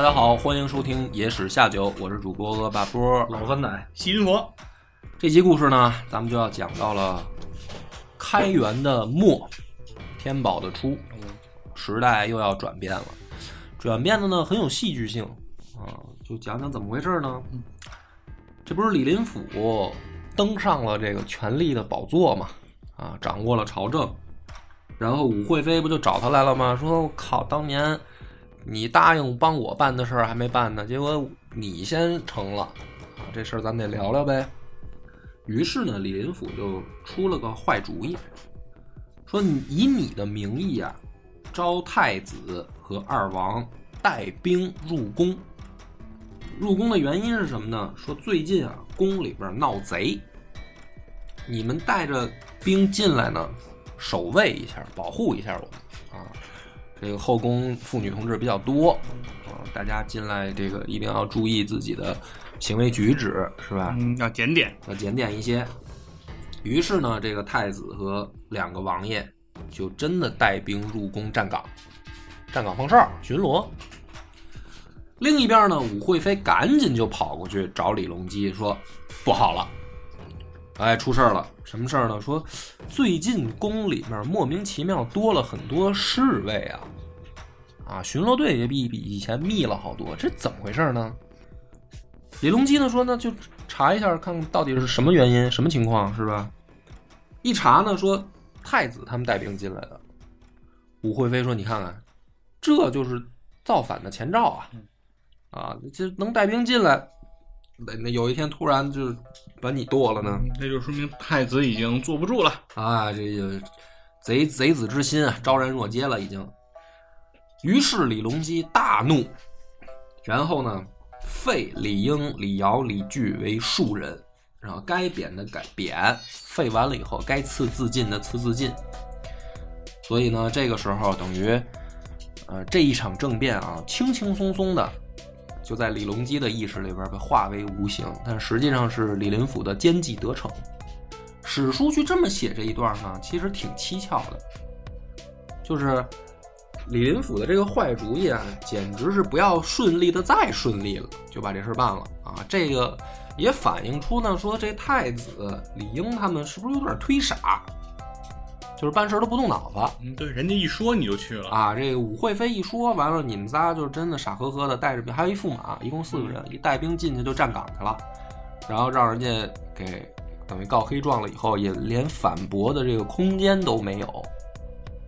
大家好，欢迎收听《野史下酒》，我是主播恶霸波。老酸奶，西云佛，这集故事呢，咱们就要讲到了开元的末，天宝的初，时代又要转变了。转变的呢很有戏剧性啊，就讲讲怎么回事呢？这不是李林甫登上了这个权力的宝座嘛？啊，掌握了朝政，然后武惠妃不就找他来了吗？说我靠，当年。你答应帮我办的事儿还没办呢，结果你先成了，啊，这事儿咱们得聊聊呗。于是呢，李林甫就出了个坏主意，说以你的名义啊，招太子和二王带兵入宫。入宫的原因是什么呢？说最近啊，宫里边闹贼，你们带着兵进来呢，守卫一下，保护一下我啊。这个后宫妇女同志比较多，啊，大家进来这个一定要注意自己的行为举止，是吧？嗯，要检点，要检点一些。于是呢，这个太子和两个王爷就真的带兵入宫站岗，站岗放哨巡逻。另一边呢，武惠妃赶紧就跑过去找李隆基说：“不好了，哎，出事了！什么事儿呢？说最近宫里面莫名其妙多了很多侍卫啊。”啊，巡逻队也比比以前密了好多，这怎么回事呢？李隆基呢说呢，就查一下，看看到底是什么原因，什么情况，是吧？一查呢，说太子他们带兵进来的。武惠妃说：“你看看，这就是造反的前兆啊！啊，这能带兵进来，那那有一天突然就把你剁了呢？那就说明太子已经坐不住了啊！这个贼贼子之心啊，昭然若揭了，已经。”于是李隆基大怒，然后呢，废李英、李尧、李据为庶人，然后该贬的改贬，废完了以后该赐自尽的赐自尽。所以呢，这个时候等于，呃，这一场政变啊，轻轻松松的就在李隆基的意识里边被化为无形，但实际上是李林甫的奸计得逞。史书去这么写这一段呢，其实挺蹊跷的，就是。李林甫的这个坏主意啊，简直是不要顺利的再顺利了，就把这事办了啊！这个也反映出呢，说这太子李英他们是不是有点忒傻，就是办事都不动脑子。嗯，对，人家一说你就去了啊！这个武惠妃一说完了，你们仨就是真的傻呵呵的带着兵，还有一驸马，一共四个人，一带兵进去就站岗去了，然后让人家给等于告黑状了以后，也连反驳的这个空间都没有，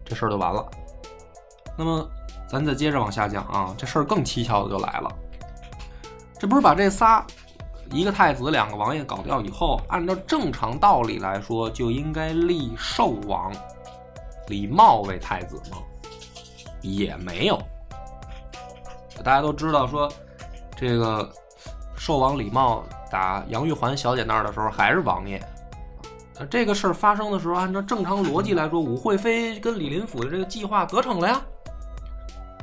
这事儿就完了。那么，咱再接着往下讲啊，这事儿更蹊跷的就来了。这不是把这仨，一个太子，两个王爷搞掉以后，按照正常道理来说，就应该立寿王李茂为太子吗？也没有。大家都知道，说这个寿王李茂打杨玉环小姐那儿的时候还是王爷。这个事儿发生的时候，按照正常逻辑来说，武惠妃跟李林甫的这个计划得逞了呀。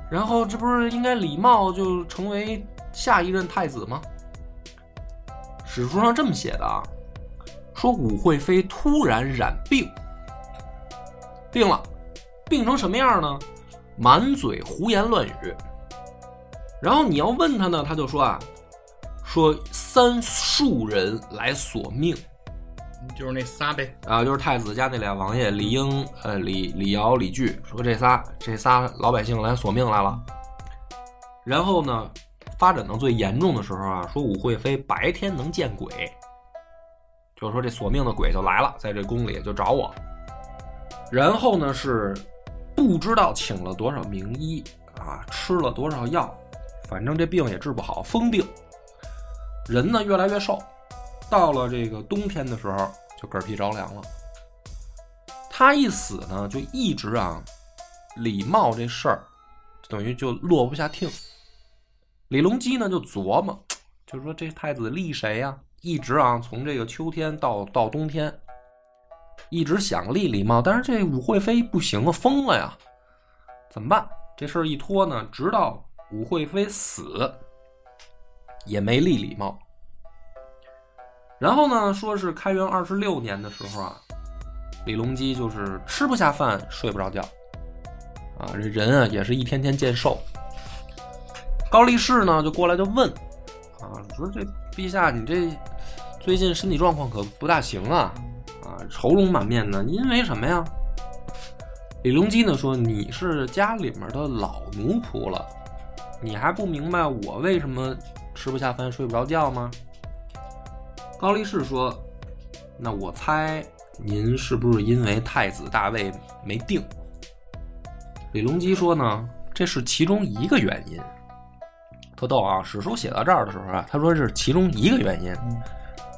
然后这不是应该李茂就成为下一任太子吗？史书上这么写的啊，说武惠妃突然染病，病了，病成什么样呢？满嘴胡言乱语。然后你要问他呢，他就说啊，说三庶人来索命。就是那仨呗啊，就是太子家那俩王爷李英、呃李李尧、李据，说这仨这仨老百姓来索命来了。然后呢，发展到最严重的时候啊，说武惠妃白天能见鬼，就是说这索命的鬼就来了，在这宫里就找我。然后呢是不知道请了多少名医啊，吃了多少药，反正这病也治不好，疯病。人呢越来越瘦。到了这个冬天的时候，就嗝屁着凉了。他一死呢，就一直啊，李茂这事儿，等于就落不下听。李隆基呢就琢磨，就是说这太子立谁呀、一直啊，从这个秋天到到冬天，一直想立李茂，但是这武惠妃不行啊，疯了呀，怎么办？这事儿一拖呢，直到武惠妃死，也没立李茂。然后呢，说是开元二十六年的时候啊，李隆基就是吃不下饭，睡不着觉，啊，这人啊也是一天天见瘦。高力士呢就过来就问，啊，说这陛下你这最近身体状况可不大行啊，啊，愁容满面的，因为什么呀？李隆基呢说你是家里面的老奴仆了，你还不明白我为什么吃不下饭睡不着觉吗？高力士说：“那我猜您是不是因为太子大位没定？”李隆基说呢，这是其中一个原因。特逗啊！史书写到这儿的时候啊，他说是其中一个原因。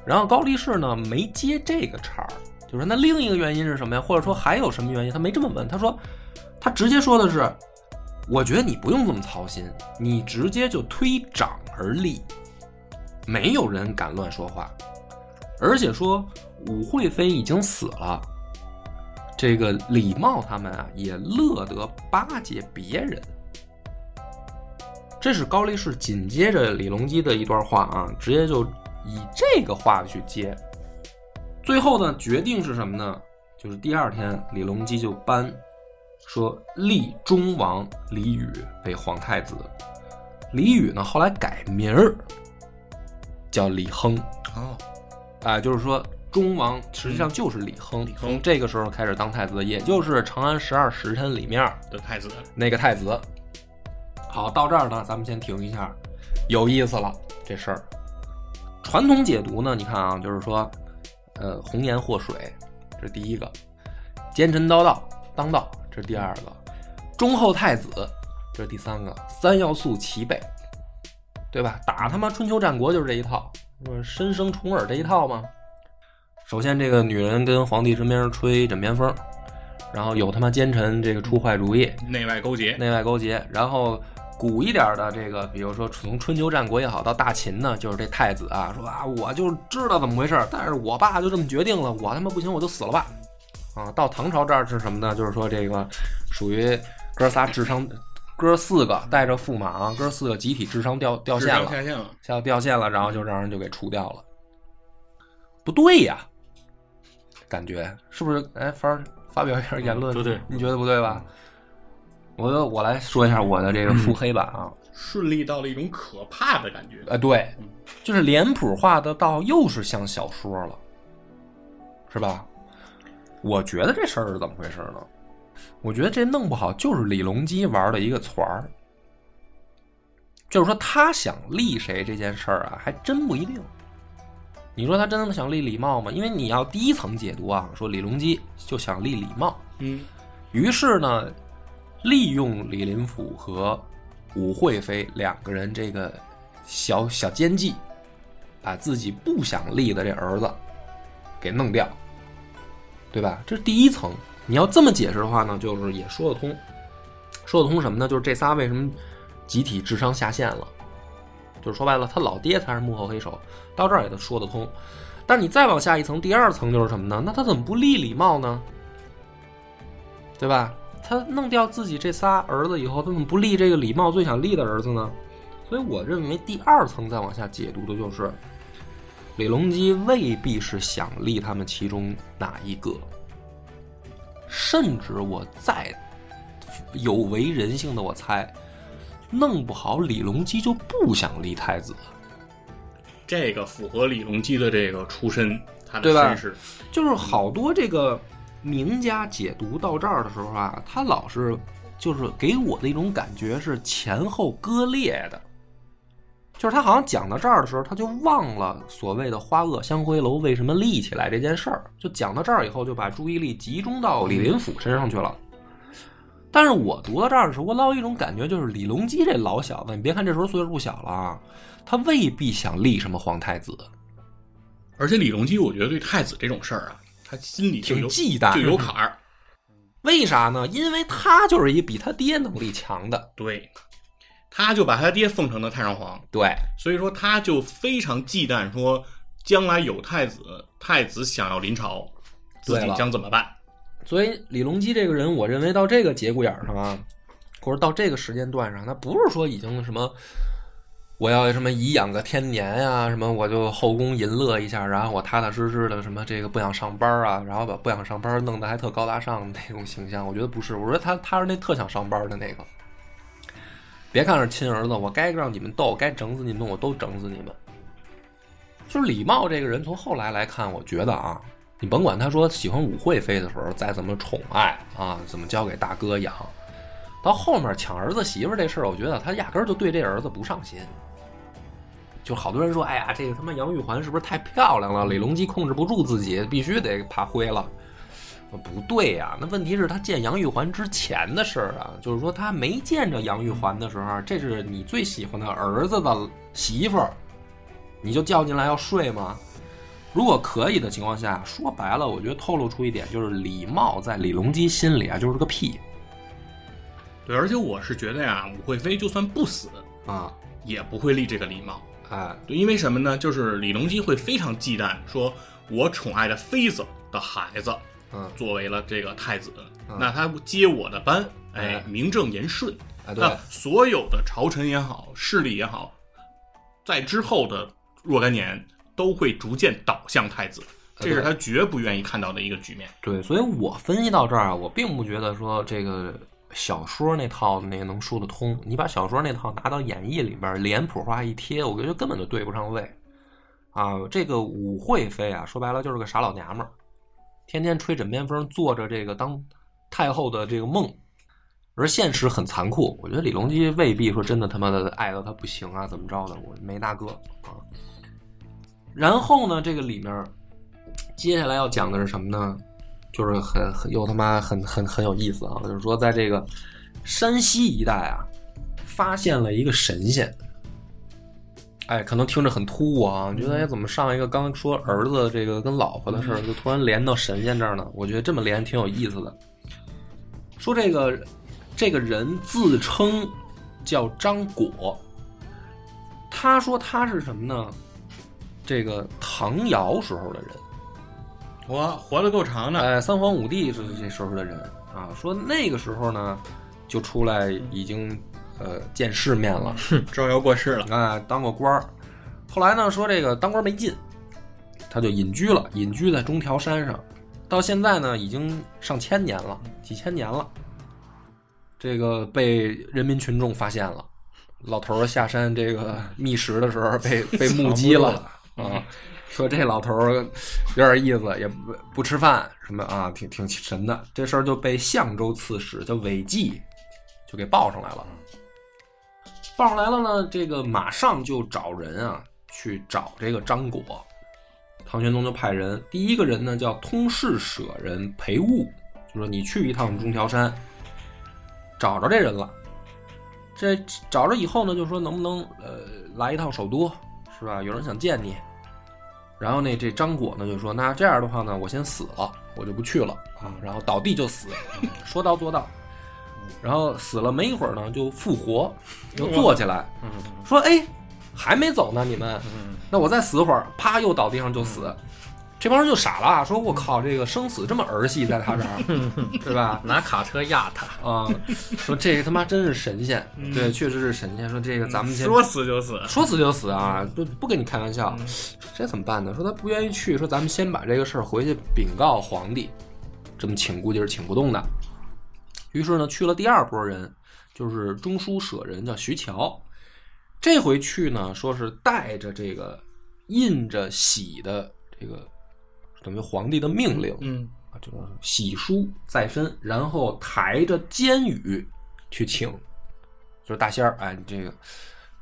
然后高力士呢没接这个茬儿，就说那另一个原因是什么呀？或者说还有什么原因？他没这么问，他说他直接说的是，我觉得你不用这么操心，你直接就推掌而立，没有人敢乱说话。而且说武惠妃已经死了，这个李茂他们啊也乐得巴结别人。这是高力士紧接着李隆基的一段话啊，直接就以这个话去接。最后呢，决定是什么呢？就是第二天，李隆基就颁说立忠王李宇为皇太子。李宇呢，后来改名儿叫李亨。哦，啊、就是说忠王实际上就是李亨，李亨从这个时候开始当太子，也就是《长安十二时辰》里面的太子，那个太子。好，到这儿呢，咱们先停一下，有意思了这事儿。传统解读呢，你看啊，就是说，呃，红颜祸水，这是第一个；奸臣当道，当道，这是第二个；忠厚太子，这是第三个。三要素齐备，对吧？打他妈春秋战国就是这一套，不是申生重耳这一套吗？首先，这个女人跟皇帝身边吹枕边风，然后有他妈奸臣这个出坏主意，内外勾结，内外勾结，然后古一点的这个，比如说从春秋战国也好，到大秦呢，就是这太子啊，说啊，我就知道怎么回事，但是我爸就这么决定了，我他妈不行，我就死了吧。啊，到唐朝这儿是什么呢？就是说这个属于哥仨智商，哥四个带着驸马啊，哥四个集体智商掉掉线了，下线了，下掉线了，然后就让人就给除掉了。不对呀，感觉是不是？哎，凡儿发表一下言论，对对你觉得不对吧？我我来说一下我的这个腹黑版啊，顺利到了一种可怕的感觉。呃，对，就是脸谱化的到又是像小说了，是吧？我觉得这事儿是怎么回事呢？我觉得这弄不好就是李隆基玩的一个团儿，就是说他想立谁这件事儿啊，还真不一定。你说他真的想立李茂吗？因为你要第一层解读啊，说李隆基就想立李茂，嗯，于是呢，利用李林甫和武惠妃两个人这个小小奸计，把自己不想立的这儿子给弄掉，对吧？这是第一层。你要这么解释的话呢，就是也说得通。说得通什么呢？就是这仨为什么集体智商下线了？就是说白了，他老爹才是幕后黑手，到这儿也都说得通。但你再往下一层，第二层就是什么呢？那他怎么不立李茂呢？对吧？他弄掉自己这仨儿子以后，他怎么不立这个李茂最想立的儿子呢？所以我认为第二层再往下解读的就是，李隆基未必是想立他们其中哪一个，甚至我再有违人性的我猜，弄不好李隆基就不想立太子。这个符合李隆基的这个出身，他的对吧身世，就是好多这个名家解读到这儿的时候啊，他老是就是给我的一种感觉是前后割裂的，就是他好像讲到这儿的时候，他就忘了所谓的花萼香灰楼为什么立起来这件事儿，就讲到这儿以后，就把注意力集中到李林甫身上去了。但是我读到这儿的时候，我老有一种感觉，就是李隆基这老小子，你别看这时候岁数不小了啊，他未必想立什么皇太子，而且李隆基，我觉得对太子这种事儿啊，他心里就挺忌惮，就有坎儿。为啥呢？因为他就是一比他爹能力强的，对，他就把他爹奉成了太上皇，对，所以说他就非常忌惮说将来有太子，太子想要临朝，自己对将怎么办？所以李隆基这个人，我认为到这个节骨眼上啊，或者到这个时间段上，他不是说已经什么我要什么颐养个天年呀、什么我就后宫淫乐一下，然后我踏踏实实的什么这个不想上班啊，然后把不想上班弄得还特高大上那种形象，我觉得不是，我说他他是那特想上班的那个。别看是亲儿子，我该让你们斗，该整死你们，我都整死你们。就是李茂这个人，从后来来看，我觉得啊，你甭管他说喜欢武惠妃的时候再怎么宠爱啊，怎么交给大哥养，到后面抢儿子媳妇这事儿，我觉得他压根儿就对这儿子不上心。就好多人说，哎呀，这个他妈杨玉环是不是太漂亮了？李隆基控制不住自己，必须得爬灰了。不对呀、那问题是他见杨玉环之前的事儿啊，就是说他没见着杨玉环的时候，这是你最喜欢的儿子的媳妇儿，你就叫进来要睡吗？如果可以的情况下，说白了，我觉得透露出一点，就是李茂在李隆基心里啊，就是个屁对，而且我是觉得呀，武惠妃就算不死，啊！也不会立这个李茂。哎，对，因为什么呢？就是李隆基会非常忌惮，说我宠爱的妃子的孩子嗯，作为了这个太子，嗯那他接我的班，哎哎，名正言顺。那，所有的朝臣也好，势力也好，在之后的若干年都会逐渐倒向太子，这是他绝不愿意看到的一个局面。对，所以我分析到这儿啊，我并不觉得说这个小说那套那个能说得通。你把小说那套拿到演义里边，脸谱化一贴，我觉得根本就对不上位啊。这个武惠妃啊，说白了就是个傻老娘们儿，天天吹枕边风，做着这个当太后的这个梦。而现实很残酷，我觉得李隆基未必说真的他妈的爱到他不行啊，怎么着的，我没大哥啊。然后呢，这个里面接下来要讲的是什么呢？就是很很又他妈很很很有意思啊！就是说，在这个山西一带啊，发现了一个神仙。哎，可能听着很突兀啊，你觉得哎，怎么上一个刚说儿子这个跟老婆的事儿，就突然连到神仙这儿呢？我觉得这么连挺有意思的。说这个这个人自称叫张果，他说他是什么呢？这个唐尧时候的人，我活得够长的，哎，三皇五帝是这时候的人啊。说那个时候呢，就出来已经呃见世面了，招摇过市了。哎，当过官儿。后来呢，说这个当官没劲，他就隐居了，隐居在中条山上。到现在呢，已经上千年了，几千年了。这个被人民群众发现了，老头儿下山这个觅食的时候被被 目击了啊，说这老头儿有点意思，也不不吃饭什么啊，挺挺神的。这事儿就被相州刺史叫韦济就给报上来了。报上来了呢，这个马上就找人啊去找这个张果。唐玄宗就派人，第一个人呢叫通事舍人裴务，就说你去一趟中条山，找着这人了。这找着以后呢，就说能不能呃来一趟首都，是吧？有人想见你。然后呢，这张果呢就说，那这样的话呢，我先死了，我就不去了啊。然后倒地就死，说到做到。然后死了没一会儿呢，就复活，又坐起来，说：“哎，还没走呢，你们，那我再死会儿，啪，又倒地上就死。”这帮人就傻了，说：“我靠，这个生死这么儿戏，在他这儿，对吧？拿卡车压他，啊，说这他妈真是神仙，对，确实是神仙。说这个咱们先说死就死，说死就死啊，不不跟你开玩笑，这怎么办呢？说他不愿意去，说咱们先把这个事儿回去禀告皇帝，这么请估计是请不动的。于是呢，去了第二波人，就是中书舍人叫徐乔，这回去呢，说是带着这个印着玺的这个等于皇帝的命令，嗯，啊，这个喜书在身，然后抬着监语去请，就是大仙儿，哎，这个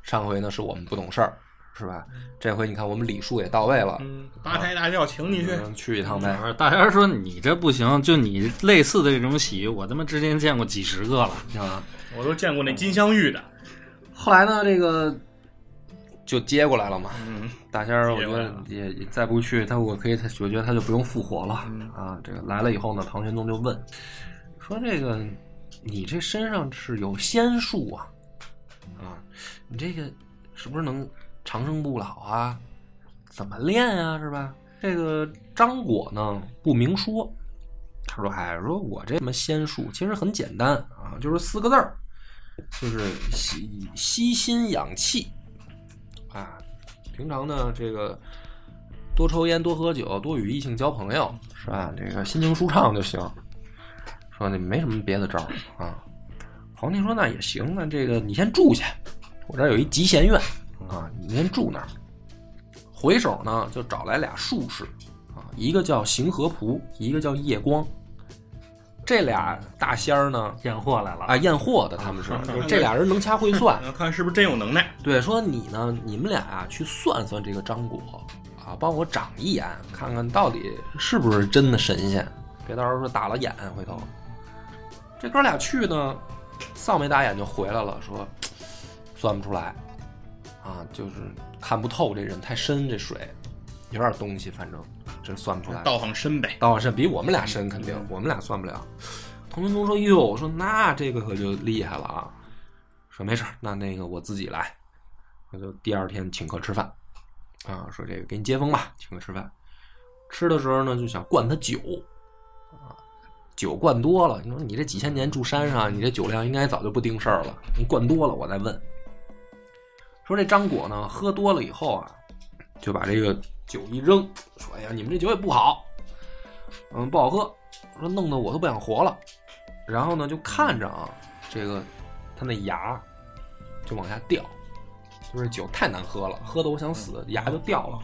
上回呢是我们不懂事儿，是吧？这回你看我们礼数也到位了，嗯，八抬大轿请你去，嗯去一趟呗。大家说你这不行，就你类似的这种喜，我他妈之前见过几十个了。啊，我都见过那金镶玉的，后来呢，这个就接过来了嘛。嗯，大仙儿，我觉得也也再不去，他我可以，他我觉得他就不用复活了、嗯啊。这个来了以后呢，唐玄宗就问说：“这个你这身上是有仙术啊？啊，你这个是不是能长生不老啊？怎么练啊？是吧？这个张果呢不明说，他说：“哎，说我这什么仙术其实很简单啊，就是四个字儿，就是吸吸心养气啊。平常呢，这个多抽烟、多喝酒、多与异性交朋友，是吧？这个心情舒畅就行。说你没什么别的招啊。”皇帝说：“那也行，那这个你先住下，我这有一集贤院啊，你先住那儿。”回首呢，就找来俩术士啊，一个叫邢和仆，一个叫夜光。这俩大仙儿呢，验货来了啊，验货的他们是，就是这俩人能掐会算。看是不是真有能耐。对，说你呢，你们俩啊，去算算这个张果啊，帮我长一眼，看看到底是不是真的神仙，别到时候说打了眼，回头。这哥俩去呢，丧没打眼就回来了，说算不出来啊，就是看不透这人太深，这水有点东西，反正这算不出来。道行深呗，道行深比我们俩深，肯定我们俩算不了。童文宗说：“哟，我说那这个可就厉害了啊！说没事，那那个我自己来，那就第二天请客吃饭啊。说这个给你接风吧，请客吃饭。吃的时候呢，就想灌他酒啊，酒灌多了，你说你这几千年住山上，你这酒量应该早就不定事儿了。你灌多了，我再问。说这张果呢，喝多了以后啊，就把这个酒一扔，说：“哎呀，你们这酒也不好，嗯，不好喝。”说弄得我都不想活了。然后呢，就看着啊，这个他那牙就往下掉，就是酒太难喝了，喝的我想死，牙就掉了。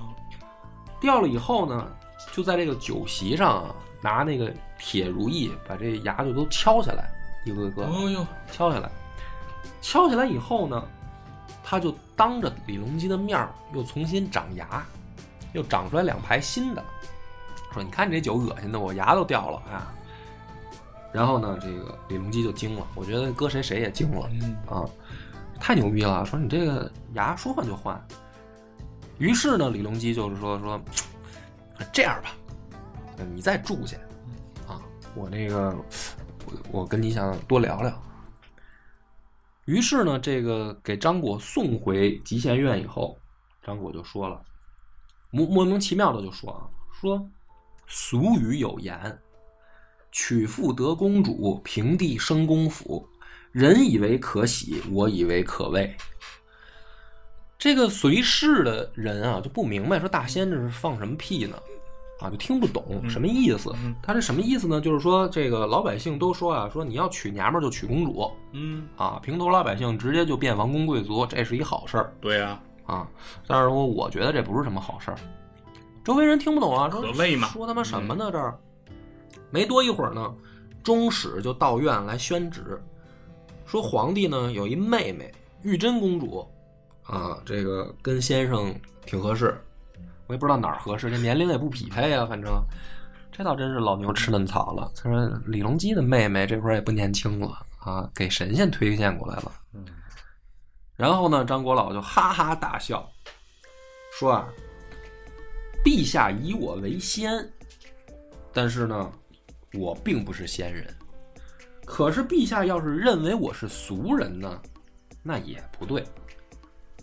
掉了以后呢，就在这个酒席上啊，拿那个铁如意把这牙就都敲下来，一个个哦呦，敲下来。敲下来以后呢，他就当着李隆基的面又重新长牙，又长出来两排新的，说：“你看你这酒恶心的，我牙都掉了啊。”然后呢，这个李隆基就惊了，我觉得搁谁谁也惊了嗯，啊，太牛逼了！说你这个牙说换就换。于是呢，李隆基就是说说，这样吧，你再住下啊，我那个我我跟你想多聊聊。于是呢，这个给张果送回集贤院以后，张果就说了，莫莫名其妙的就说啊，说俗语有言，娶妇得公主，平地生公府，人以为可喜，我以为可畏。这个随侍的人啊就不明白，说大仙这是放什么屁呢？啊，就听不懂什么意思。嗯他这什么意思呢？就是说，这个老百姓都说啊，说你要娶娘们儿就娶公主嗯，啊，平头老百姓直接就变王公贵族，这是一好事儿对呀，啊。但是说，我觉得这不是什么好事儿。周围人听不懂啊，说可谓嘛说他妈什么呢？这儿没多一会儿呢，中使就到院来宣旨，说皇帝呢有一妹妹玉真公主啊，这个跟先生挺合适，我也不知道哪儿合适，这年龄也不匹配啊，反正这倒真是老牛吃嫩草了。他说李隆基的妹妹这会儿也不年轻了啊，给神仙推荐过来了。然后呢，张国老就哈哈大笑，说啊，陛下以我为仙，但是呢，我并不是仙人。可是陛下要是认为我是俗人呢，那也不对。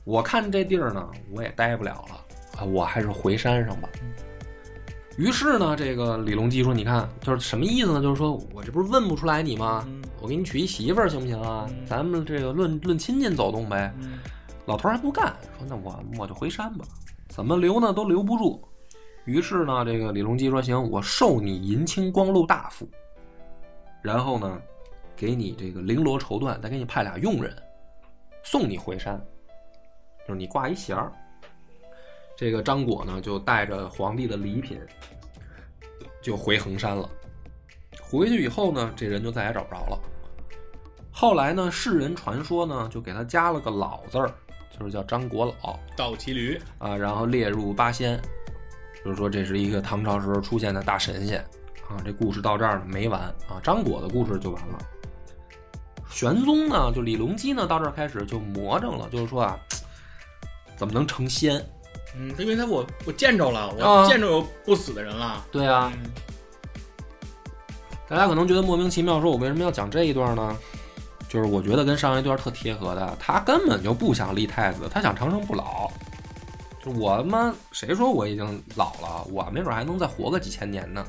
我看这地儿呢，我也待不了了啊，我还是回山上吧。于是呢，这个李隆基说：“你看，就是什么意思呢？就是说我这不是问不出来你吗？嗯我给你娶一媳妇儿行不行啊？嗯咱们这个论论亲戚走动呗。嗯老头儿还不干，说那我我就回山吧，怎么留呢都留不住。于是呢，这个李隆基说行，我授你银青光禄大夫，然后呢，给你这个绫罗绸缎，再给你派俩佣人，送你回山，就是你挂一弦儿。这个张果呢，就带着皇帝的礼品，就回衡山了。回去以后呢，这人就再也找不着了。后来呢，世人传说呢，就给他加了个“老”字儿，就是叫张国老倒骑驴，啊，然后列入八仙，就是说这是一个唐朝时候出现的大神仙啊。这故事到这儿没完啊，张果的故事就完了。玄宗呢，就李隆基呢，到这儿开始就魔怔了，就是说啊，怎么能成仙？嗯，因为他我我见着了，啊我见着有不死的人了，对啊，嗯大家可能觉得莫名其妙，说我为什么要讲这一段呢？就是我觉得跟上一段特贴合的，他根本就不想立太子，他想长生不老。就我他妈谁说我已经老了？我没准还能再活个几千年呢。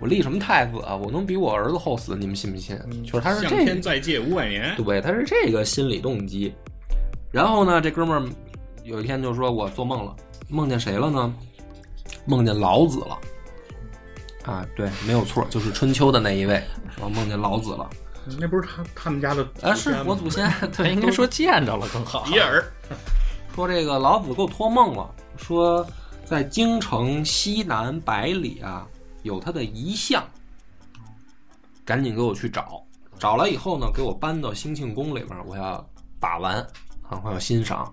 我立什么太子啊？我能比我儿子后死？你们信不信？就是他是向这天再借五百年，对，他是这个心理动机。然后呢，这哥们儿有一天就说：“我做梦了，梦见谁了呢？梦见老子了。”啊，对，没有错，就是春秋的那一位，我梦见老子了。那不是他他们家的啊，是我祖先，对，应该说见着了更好。比尔，说这个老子给我托梦了，说在京城西南百里啊有他的遗像，赶紧给我去找。找来以后呢，给我搬到兴庆宫里面，我要把玩啊，我要欣赏。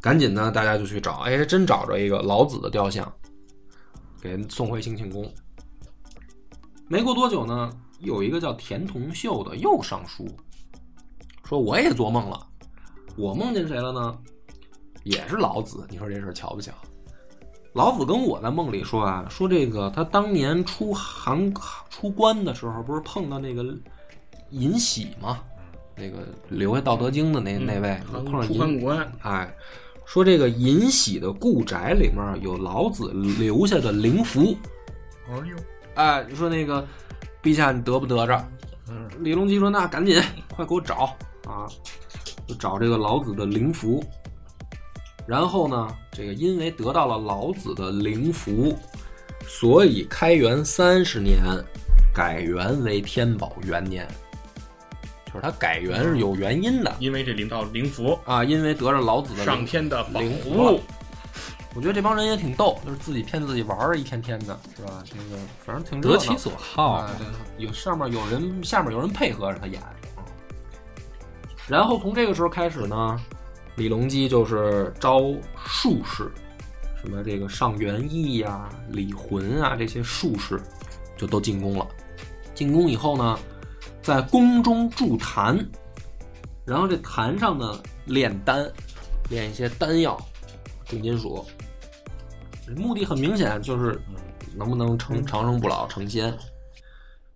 赶紧呢，大家就去找，哎，真找着一个老子的雕像，给送回兴庆宫。没过多久呢，有一个叫田同秀的又上书，说我也做梦了，我梦见谁了呢？也是老子，你说这事儿巧不巧？老子跟我在梦里说啊，说这个他当年出函出关的时候，不是碰到那个尹喜吗？那个留下《道德经》的那、那位，碰上出尹函关，哎，说这个尹喜的故宅里面有老子留下的灵符。哎呦，哎，你说那个陛下你得不得着？嗯，李隆基说：“那赶紧，快给我找啊！就找这个老子的灵符。然后呢，这个因为得到了老子的灵符，所以开元三十年改元为天宝元年。就是他改元是有原因的因为这领到灵符，啊，因为得着老子的上天的保灵符护，我觉得这帮人也挺逗，就是自己骗自己玩儿，一天天的，是吧？这个反正挺得其所好啊，对，有上面有人，下面有人配合着他演。然后从这个时候开始呢，李隆基就是招术士，什么这个上元义呀、李浑啊这些术士，就都进宫了。进宫以后呢，在宫中筑坛，然后这坛上呢炼丹，炼一些丹药、重金属，目的很明显，就是能不能成长生不老、成仙。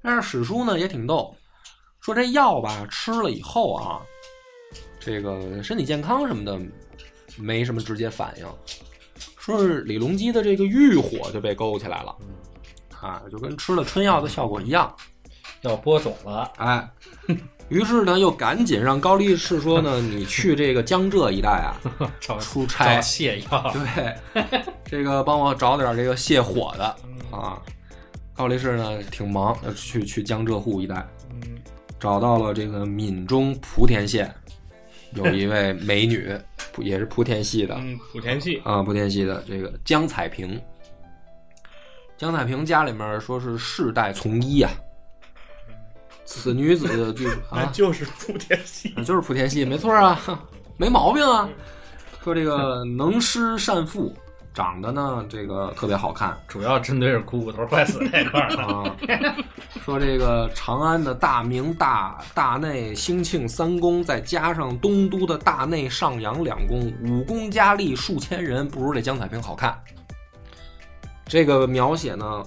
但是史书呢也挺逗，说这药吧吃了以后啊，这个身体健康什么的没什么直接反应，说是李隆基的这个欲火就被勾起来了，啊，就跟吃了春药的效果一样。要播种了，哎，于是呢，又赶紧让高力士说呢，你去这个江浙一带啊 出差找，泻药，对 这个帮我找点这个泻火的啊。高力士呢挺忙，要去去江浙沪一带，嗯，找到了这个闽中莆田县有一位美女，也是莆田系的。嗯，莆田系，啊，莆田系的这个江彩萍。江彩萍家里面说是世代从医啊，此女子 据那啊，就是莆田系，就是莆田系，没错啊，没毛病啊。说这个 能诗善赋，长得呢这个特别好看主要针对是股骨头坏死这块儿。啊。说这个长安的大明、大大内、兴庆三公，再加上东都的大内、上阳两宫，武功佳丽数千人，不如这江彩萍好看。这个描写呢，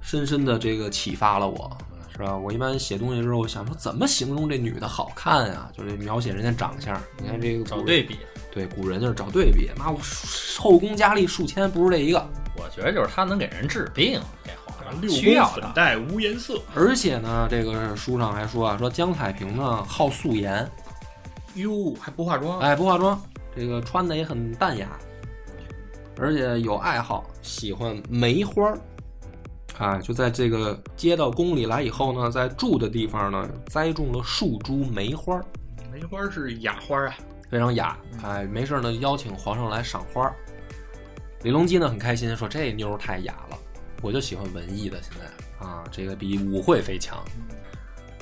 深深的这个启发了我，是吧？我一般写东西的时候，我想说怎么形容这女的好看啊？就是描写人家长相。你看这个找对比，对古人就是找对比，妈我后宫佳丽数千，不如这一个。我觉得就是他能给人治病，这皇上六需要的。黛无颜色，而且呢，这个书上还说啊，说江彩萍呢好素颜，哟，还不化妆，哎，不化妆，这个穿的也很淡雅，而且有爱好，喜欢梅花儿。啊，就在这个接到宫里来以后呢，在住的地方呢，栽种了数株梅花儿，梅花是雅花啊，非常雅。哎，没事呢，邀请皇上来赏花。李隆基呢很开心，说这妞太雅了，我就喜欢文艺的，现在啊，这个比武惠妃强。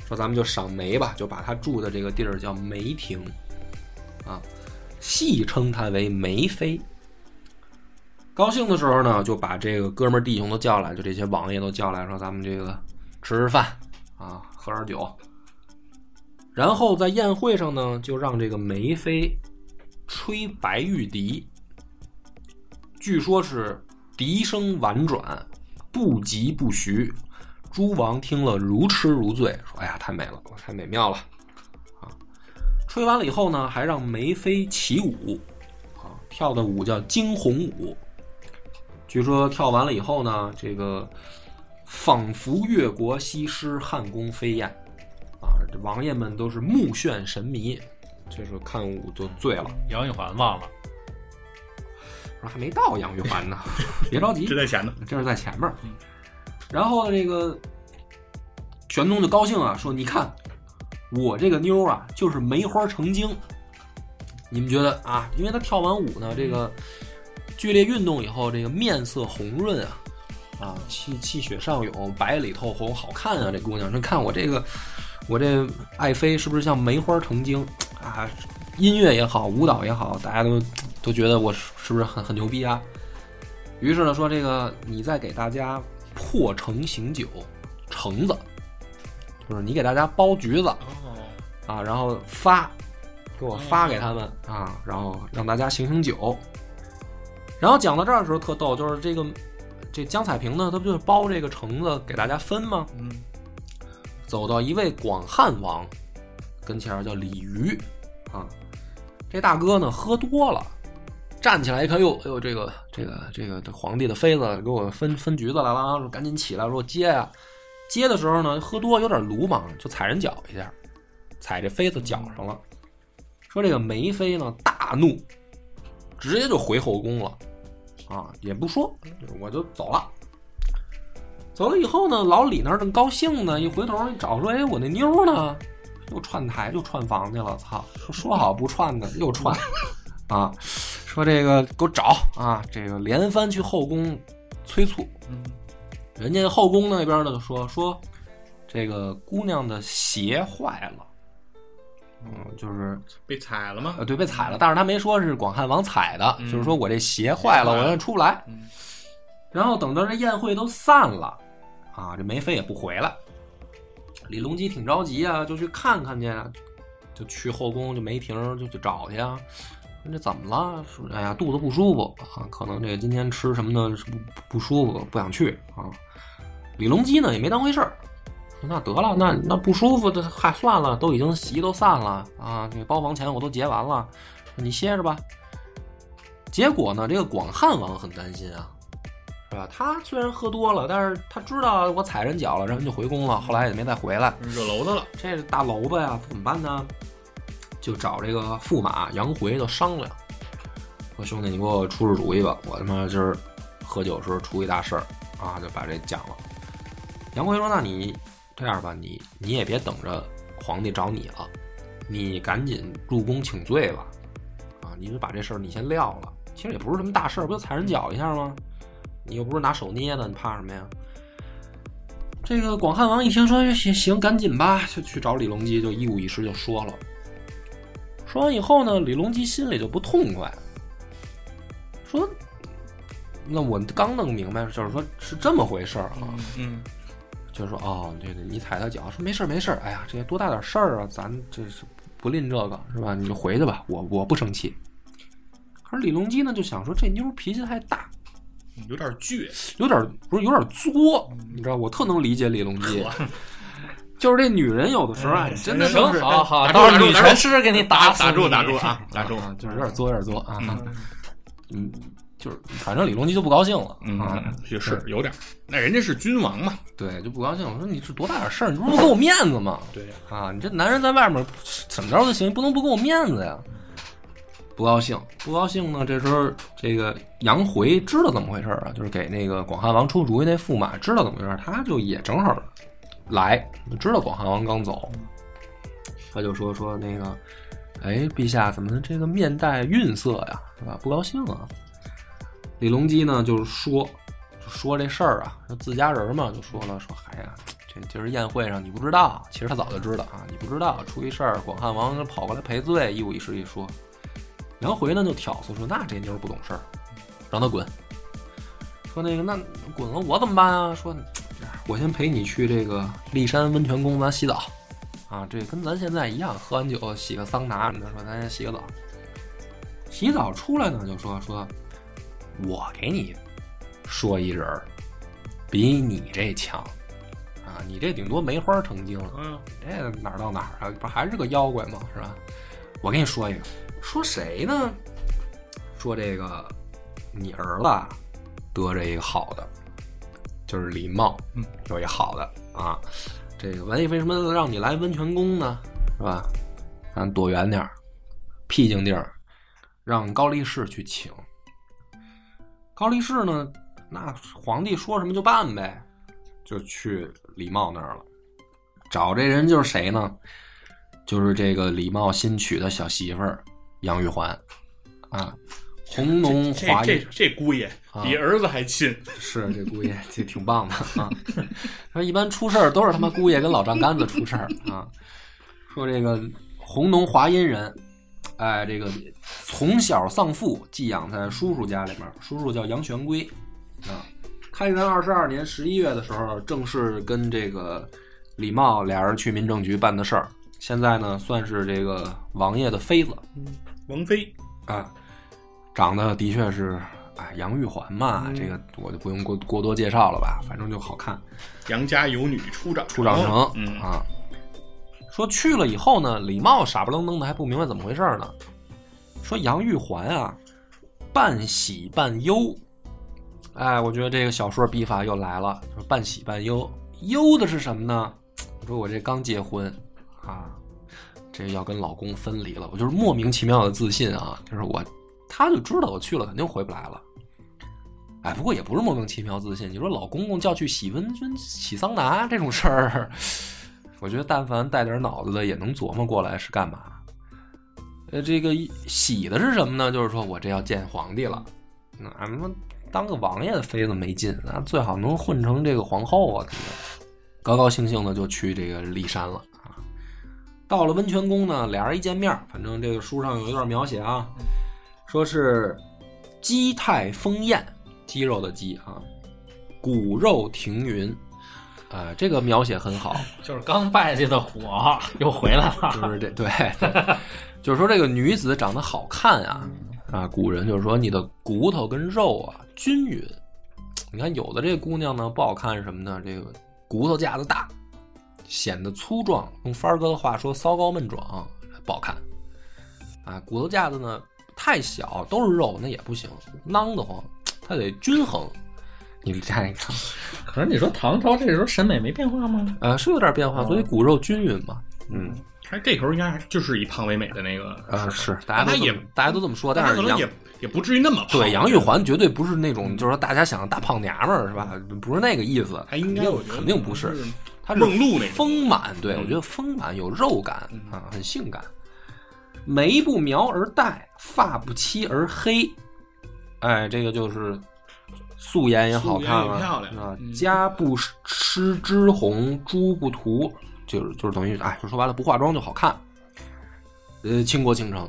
说咱们就赏梅吧，就把他住的这个地儿叫梅亭，啊，戏称他为梅妃。高兴的时候呢，就把这个哥们儿弟兄都叫来，就这些王爷都叫来，说咱们这个吃吃饭啊，喝点酒。然后在宴会上呢，就让这个梅妃吹白玉笛，据说是笛声婉转，不疾不徐。诸王听了如痴如醉，说：“哎呀，太美了，太美妙了！”啊吹完了以后呢，还让梅妃起舞，啊，跳的舞叫惊鸿舞。据说跳完了以后呢，这个仿佛越国西施，汉宫飞燕，啊，这王爷们都是目眩神迷，这时候看舞就醉了。杨玉环忘了，说还没到杨玉环呢，别着急，这在前头。这是在前面。然后呢，这个玄宗就高兴啊，说：“你看我这个妞啊，就是梅花成精。你们觉得啊？因为她跳完舞呢，这个剧烈运动以后，这个面色红润啊，啊，气气血上涌，白里透红，好看啊！这姑娘，说看我这个，我这爱妃是不是像梅花成精啊？音乐也好，舞蹈也好，大家都都觉得我是是不是很很牛逼啊？于是呢，说这个你再给大家破橙醒酒，橙子就是你给大家剥橘子哦，啊，然后发给我发给他们啊，然后让大家醒醒酒。然后讲到这儿的时候特逗，就是这个这江彩萍呢，她不就是剥这个橙子给大家分吗？嗯，走到一位广汉王跟前，叫李渔啊。这大哥呢喝多了，站起来一看，哟，哎呦，这个这个这个这皇帝的妃子给我分分橘子来了啊，赶紧起来，说接呀、接的时候呢，喝多有点鲁莽，就踩人脚一下，踩这妃子脚上了。说这个梅妃呢大怒，直接就回后宫了，啊，也不说，我就走了。走了以后呢，老李那儿正高兴呢，一回头一找说，哎，我那妞呢？又串台又串房去了，操！说说好不串的又串，啊，说这个给我找啊，这个连番去后宫催促，嗯，人家后宫那边呢就说说这个姑娘的鞋坏了，嗯，就是被踩了吗？呃对被踩了，但是他没说是广汉王踩的，嗯就是说我这鞋坏了，鞋坏了我让出不来。嗯然后等到这宴会都散了，啊，这梅妃也不回来，李隆基挺着急啊，就去看看去，就去后宫就梅婷就去找去啊。说这怎么了？说哎呀肚子不舒服啊，可能这今天吃什么的不不舒服，不想去啊。李隆基呢也没当回事儿，那得了，那那不舒服的嗨算了，都已经席都散了啊，这个包房钱我都结完了，你歇着吧。结果呢，这个广汉王很担心啊，是吧？他虽然喝多了，但是他知道我踩人脚了，然后就回宫了，后来也没再回来。惹娄子了。这大娄子呀，怎么办呢？就找这个驸马杨回就商量，说兄弟，你给我出出主意吧，我他妈今儿喝酒时候出一大事儿啊，就把这讲了。杨回说：“那你这样吧，你你也别等着皇帝找你了，你赶紧入宫请罪吧，啊，你就把这事儿你先撂了。其实也不是什么大事儿，不就踩人脚一下吗？你又不是拿手捏的，你怕什么呀？”这个广汉王一听说哎行行，赶紧吧，就去找李隆基，就一五一十就说了。说完以后呢，李隆基心里就不痛快，说：“那我刚弄明白，就是说是这么回事儿啊。嗯，就是说哦，对对，你踩他脚，说没事儿没事儿，哎呀，这多大点事儿啊，咱这是不吝这个是吧？你就回去吧，我我不生气。可是李隆基呢，就想说这妞脾气太大，有点倔。有点不是有点作，你知道，我特能理解李隆基，就是这女人有的时候啊，你真的行，是好好，打住到时候女拳师给你打死打住打住啊，打住。啊，就是有点作，有点作啊，嗯，就是反正李隆基就不高兴了嗯啊，，也是有点。那人家是君王嘛，对，就不高兴。我说你是多大点事儿，你不是不给我面子吗？对，啊，你这男人在外面怎么着都行，不能不给我面子呀。不高兴，不高兴呢。这时候，这个杨回知道怎么回事啊，就是给那个广汉王出主意那驸马知道怎么回事，他就也正好来，知道广汉王刚走，他就说说那个，哎，陛下怎么这个面带愠色呀，是吧？不高兴啊。李隆基呢，就是说就说这事儿啊，说自家人嘛，就说了说，哎呀，这今儿宴会上你不知道，其实他早就知道啊，你不知道出一事儿，广汉王跑过来赔罪，一五一十一说。杨回呢就挑唆说，那这妞不懂事儿，让她滚。说那个那滚了我怎么办啊？说我先陪你去这个骊山温泉宫咱洗澡啊，这跟咱现在一样，喝完酒洗个桑拿，你说咱先洗个澡。洗澡出来呢就说说，我给你说一人儿，比你这强啊！你这顶多梅花成精了，嗯，这哪儿到哪儿啊？不还是个妖怪吗？是吧？我给你说一个，说谁呢？说这个你儿子啊得着一个好的，就是李茂，嗯，有一好的啊。这个万一为什么让你来温泉宫呢？是吧？咱躲远点儿，僻静地儿，让高力士去请。高力士呢，那皇帝说什么就办呗，就去李茂那儿了。找这人就是谁呢？就是这个李茂新娶的小媳妇儿杨玉环，啊，红农华艳这这姑爷啊比儿子还亲，是这姑爷这挺棒的啊。说一般出事儿都是他妈姑爷跟老丈杆子出事儿啊。说这个红农华阴人，哎，这个从小丧父，寄养在叔叔家里面，叔叔叫杨玄圭啊。开元二十二年十一月的时候，正式跟这个李茂俩人去民政局办的事儿。现在呢，算是这个王爷的妃子，王妃啊，长得的确是，哎，杨玉环嘛，嗯这个我就不用过过多介绍了吧，反正就好看。杨家有女初长出长成，嗯啊，说去了以后呢，李茂傻不愣登的还不明白怎么回事呢，说杨玉环啊，半喜半忧。哎，我觉得这个小说笔法又来了，说半喜半忧，忧的是什么呢？我 说我这刚结婚啊，这要跟老公分离了，我就是莫名其妙的自信啊，就是我，他就知道我去了肯定回不来了。哎，不过也不是莫名其妙自信。你说老公公叫去洗温泉、洗桑拿这种事儿，我觉得但凡带点脑子的也能琢磨过来是干嘛。呃，这个洗的是什么呢？就是说我这要见皇帝了，那他妈当个王爷的妃子没劲，那最好能混成这个皇后啊！高高兴兴的就去这个骊山了。到了温泉宫呢，俩人一见面，反正这个书上有一段描写啊，说是肌态丰艳，肌肉的肌啊，骨肉停匀，啊、这个描写很好，就是刚败下的火又回来了。就是这对，对 就是说这个女子长得好看啊啊，古人就是说你的骨头跟肉啊均匀。你看有的这个姑娘呢不好看是什么呢？这个骨头架子大，显得粗壮。用帆儿哥的话说，骚高闷壮，不好看。啊，骨头架子呢太小，都是肉那也不行，囊得慌，它得均衡。你看一个，可是你说唐朝这时候审美没变化吗？呃，是有点变化，所以骨肉均匀嘛。嗯，他这头应该还就是以胖为美的那个啊，是，大家都也这么大家都这么说，但是也也不至于那么胖。对杨玉环绝对不是那种就是说大家想的大胖娘们儿是吧？不是那个意思，他应该肯定不是，是她是梦露那种丰满，对嗯我觉得丰满有肉感啊，很性感。眉不描而黛，发不漆而黑，哎，这个就是素颜也好看了啊嗯。家不施脂红，朱不涂，就是就是等于哎，就说白了，不化妆就好看。呃，倾国倾城。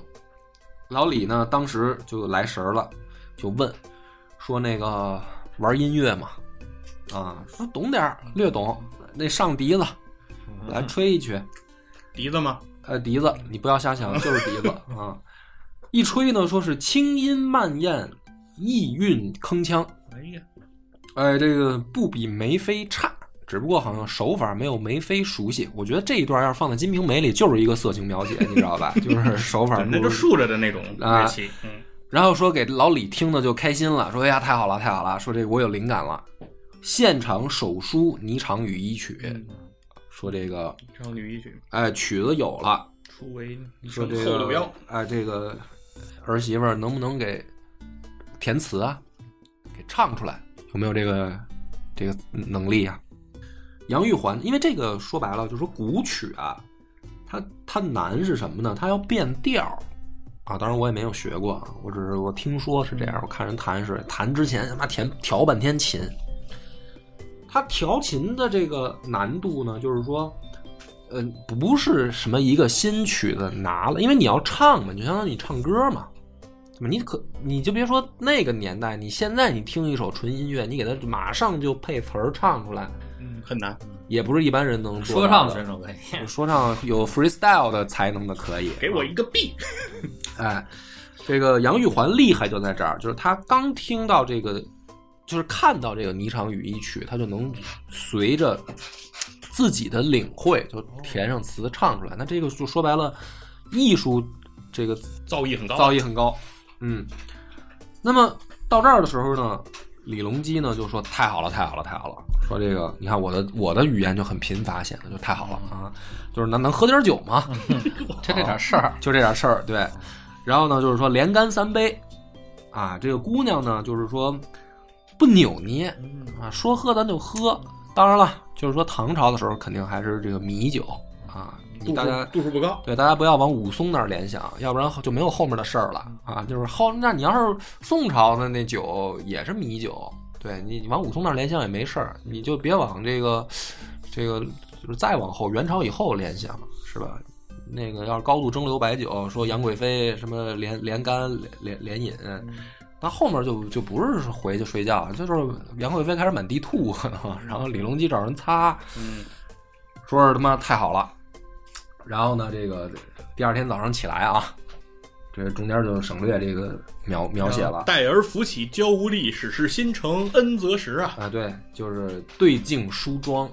老李呢，当时就来神儿了，就问说那个玩音乐嘛，啊，说懂点儿，略懂，那上笛子来吹一曲，笛子吗？呃，笛子你不要瞎想，就是笛子 啊。一吹呢，说是清音慢咽，意韵铿锵，哎呀，哎，这个不比梅妃差，只不过好像手法没有梅妃熟悉。我觉得这一段要是放在《金瓶梅》里，就是一个色情描写，你知道吧？就是 手法那就竖着的那种啊，嗯，然后说给老李听的就开心了，说哎呀太好了太好了，说这个我有灵感了，现场手书霓裳羽衣曲，说这个霓裳羽衣曲，哎曲子有了，初为说这个，哎这个儿媳妇儿能不能给填词啊，给唱出来，有没有这个这个能力啊？杨玉环，因为这个说白了就是说古曲啊，它它难是什么呢？它要变调儿啊。当然我也没有学过啊，我只是我听说是这样，我看人弹是弹之前他妈填调半天琴。他调琴的这个难度呢，就是说，呃，不是什么一个新曲子拿了，因为你要唱嘛，你就相当于你唱歌嘛，对吧？你可你就别说那个年代，你现在你听一首纯音乐，你给它马上就配词儿唱出来，嗯，很难，也不是一般人能做说到的唱选手可以，说唱有 freestyle 的才能的可以，给我一个 B，哎，这个杨玉环厉害就在这儿，就是她刚听到这个，就是看到这个霓裳羽衣曲，他就能随着自己的领会就填上词唱出来。那这个就说白了，艺术这个造诣很高，造诣很高。嗯，那么到这儿的时候呢，李隆基呢就说：“太好了，太好了，太好了！说这个，你看我的我的语言就很贫乏，显得就太好了啊，就是能能喝点酒吗？就这点事儿，就这点事儿，对。然后呢，就是说连干三杯，啊，这个姑娘呢，就是说不扭捏啊，说喝咱就喝。当然了，就是说唐朝的时候肯定还是这个米酒啊，你大家度数不高，对大家不要往武松那儿联想，要不然就没有后面的事儿了啊。就是后那你要是宋朝的那酒也是米酒，对你你往武松那儿联想也没事儿，你就别往这个这个就是再往后元朝以后联想，是吧？那个要是高度蒸馏白酒，说杨贵妃什么连连干连连饮，那后面就就不是回去睡觉，就是杨贵妃开始满地吐，然后李隆基找人擦，嗯，说是他妈太好了。然后呢，这个第二天早上起来啊，这中间就省略这个描描写了待儿扶起娇无力，始是新承恩泽时啊。啊，对，就是对镜梳妆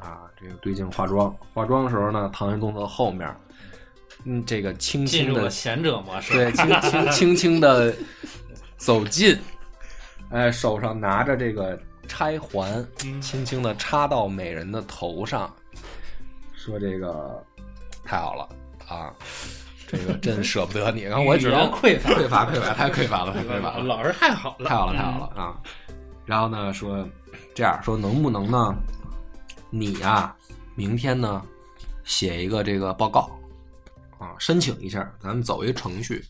啊，这个对镜化妆，化妆的时候呢，唐玄宗的后面，嗯，这个轻轻的进入了贤者模式。对，轻轻轻轻的走近，哎，手上拿着这个钗环，嗯轻轻的插到美人的头上，说这个太好了啊，这个真舍不得你。然后我只能匮乏匮乏，匮乏，太匮乏了，太匮乏了，老师太好了，太好了，太好了啊！然后呢，说这样说能不能呢？你呀、明天呢写一个这个报告啊，申请一下，咱们走一程序，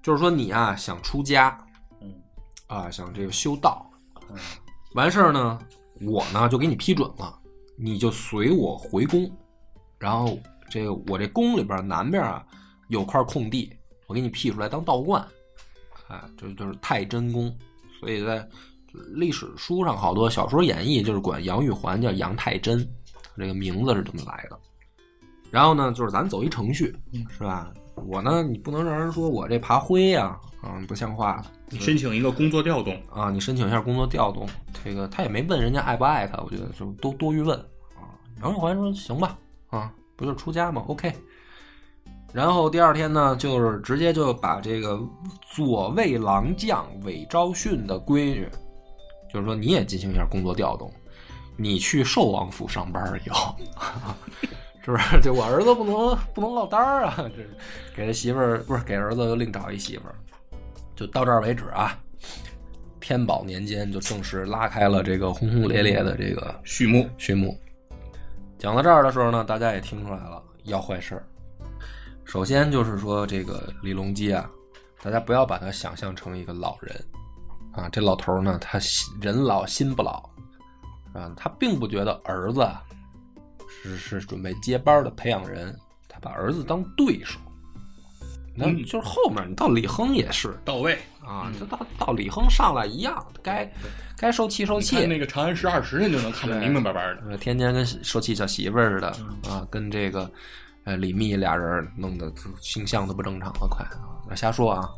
就是说你啊想出家，嗯啊想这个修道，嗯完事儿呢，我呢就给你批准了，你就随我回宫，然后这个我这宫里边南边啊有块空地，我给你辟出来当道观，啊，这就是太真宫，所以在历史书上好多小说演绎就是管杨玉环叫杨太真，这个名字是这么来的。然后呢，就是咱走一程序，是吧？我呢，你不能让人说我这爬灰呀、啊，不像话。你申请一个工作调动，啊，你申请一下工作调动，这个他也没问人家爱不爱他，我觉得就多多余问啊。杨玉环说行吧，啊，不就是出家吗？OK。然后第二天呢，就是直接就把这个左卫郎将韦昭训的闺女，就是说你也进行一下工作调动，你去寿王府上班儿以后，是不是？就我儿子不能不能落单儿啊，这是给他媳妇儿不是给儿子又另找一媳妇儿，就到这儿为止啊。天宝年间就正式拉开了这个轰轰烈烈的这个序幕，序幕。讲到这儿的时候呢，大家也听出来了，要坏事儿。首先就是说，这个李隆基啊，大家不要把他想象成一个老人啊。这老头儿呢，他心人老心不老啊，他并不觉得儿子啊是是准备接班的培养人，他把儿子当对手。那嗯就是后面你到李亨也是到位。啊，就到到李亨上来一样，该该受气受气。那个《长安十二时辰》就能看得明明白白的。呃，天天跟受气小媳妇儿似的啊，跟这个呃李密俩人弄得形象都不正常了，快啊！瞎说啊！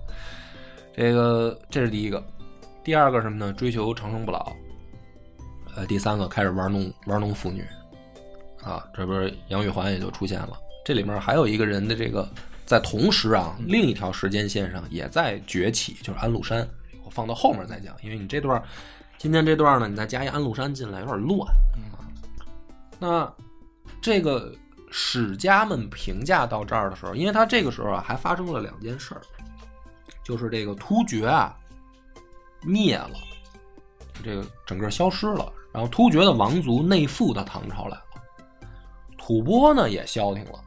这个这是第一个，第二个什么呢？追求长生不老。呃，第三个开始玩弄玩弄妇女啊，这不是杨玉环也就出现了。这里面还有一个人的这个在同时啊，另一条时间线上也在崛起，就是安禄山。我放到后面再讲，因为你这段今天这段呢，你再加一安禄山进来有点乱。那这个史家们评价到这儿的时候，因为他这个时候啊，还发生了两件事儿，就是这个突厥啊灭了，这个整个消失了，然后突厥的王族内附到唐朝来了，吐蕃呢也消停了，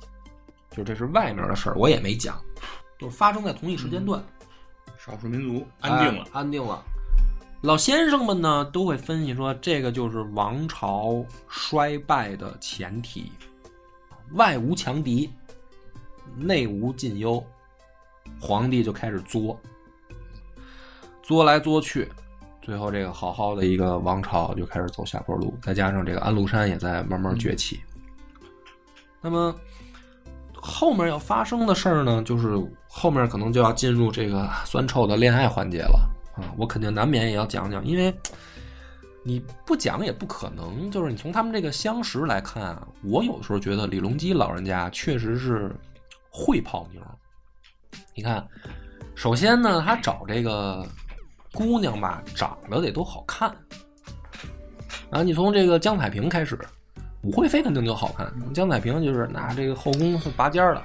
就这是外面的事儿，我也没讲，就是发生在同一时间段。少数民族安定了哎，安定了。老先生们呢都会分析说，这个就是王朝衰败的前提，外无强敌，内无近忧，皇帝就开始作，作来作去，最后这个好好的一个王朝就开始走下坡路，再加上这个安禄山也在慢慢崛起。那么后面要发生的事儿呢，就是后面可能就要进入这个酸臭的恋爱环节了啊！我肯定难免也要讲讲，因为你不讲也不可能。就是你从他们这个相识来看啊，我有时候觉得李隆基老人家确实是会泡妞，你看，首先呢，他找这个姑娘吧，长得得都好看。然后你从这个江彩萍开始，武惠妃肯定就好看，江彩萍就是那这个后宫是拔尖儿的。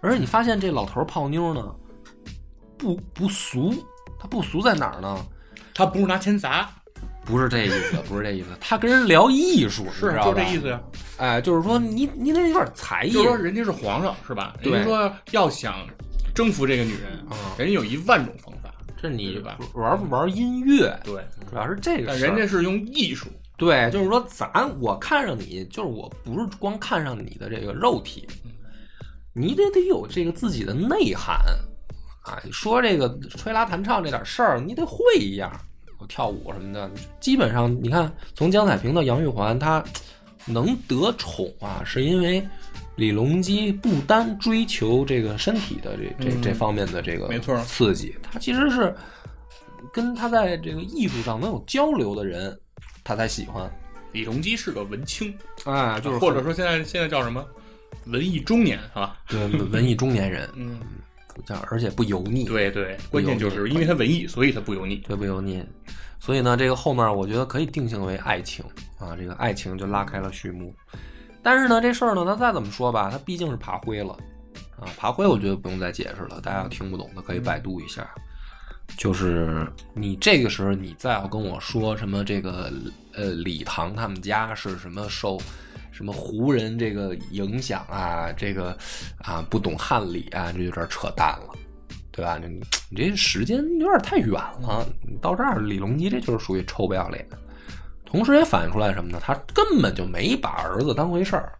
而且你发现这老头儿泡妞呢，不不俗，他不俗在哪儿呢？他不是拿钱砸，不是这意思，不是这意思，他跟人聊艺术，是就这意思呀。哎，就是说你你得有点才艺，就是说人家是皇上是吧？对人家说要想征服这个女人，啊人家有一万种方法。这你玩不玩音乐，对，主要是这个但。人家是用艺术，对，就是说咱我看上你，就是我不是光看上你的这个肉体，你得得有这个自己的内涵啊。说这个吹拉弹唱这点事儿，你得会一样，我跳舞什么的。基本上你看，从江彩萍到杨玉环，她能得宠啊，是因为李隆基不单追求这个身体的这这嗯这方面的这个没错刺激，他其实是跟他在这个艺术上能有交流的人，他才喜欢。李隆基是个文青，啊，就是或者说现在现在叫什么文艺中年是吧？对文艺中年人，嗯，这样而且不油腻，对对，关键就是因为他文艺，所以他不油腻。对不油腻。所以呢，这个后面我觉得可以定性为爱情啊，这个爱情就拉开了序幕。但是呢，这事儿呢，它再怎么说吧，它毕竟是爬灰了啊。爬灰我觉得不用再解释了，大家要听不懂的可以百度一下。就是你这个时候，你再要跟我说什么这个呃李唐他们家是什么受什么胡人这个影响啊，这个啊不懂汉礼啊，这有点扯淡了。对吧？你你这时间有点太远了。你到这儿，李隆基这就是属于臭不要脸。同时也反映出来什么呢？他根本就没把儿子当回事儿，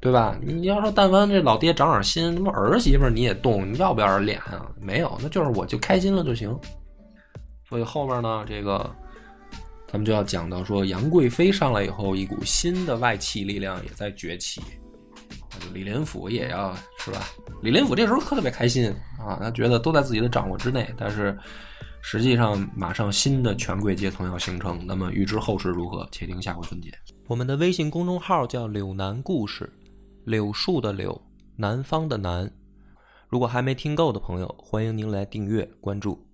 对吧？你要说但凡这老爹长点心，他妈儿媳妇你也动，你要不要脸啊？没有，那就是我就开心了就行。所以后面呢，这个咱们就要讲到说，杨贵妃上来以后，一股新的外戚力量也在崛起。李林甫也要是吧？李林甫这时候特别开心啊，他觉得都在自己的掌握之内，但是实际上马上新的权贵阶层要形成。那么预知后事如何，且听下回分解。我们的微信公众号叫“柳南故事”，柳树的柳，南方的南。如果还没听够的朋友，欢迎您来订阅关注。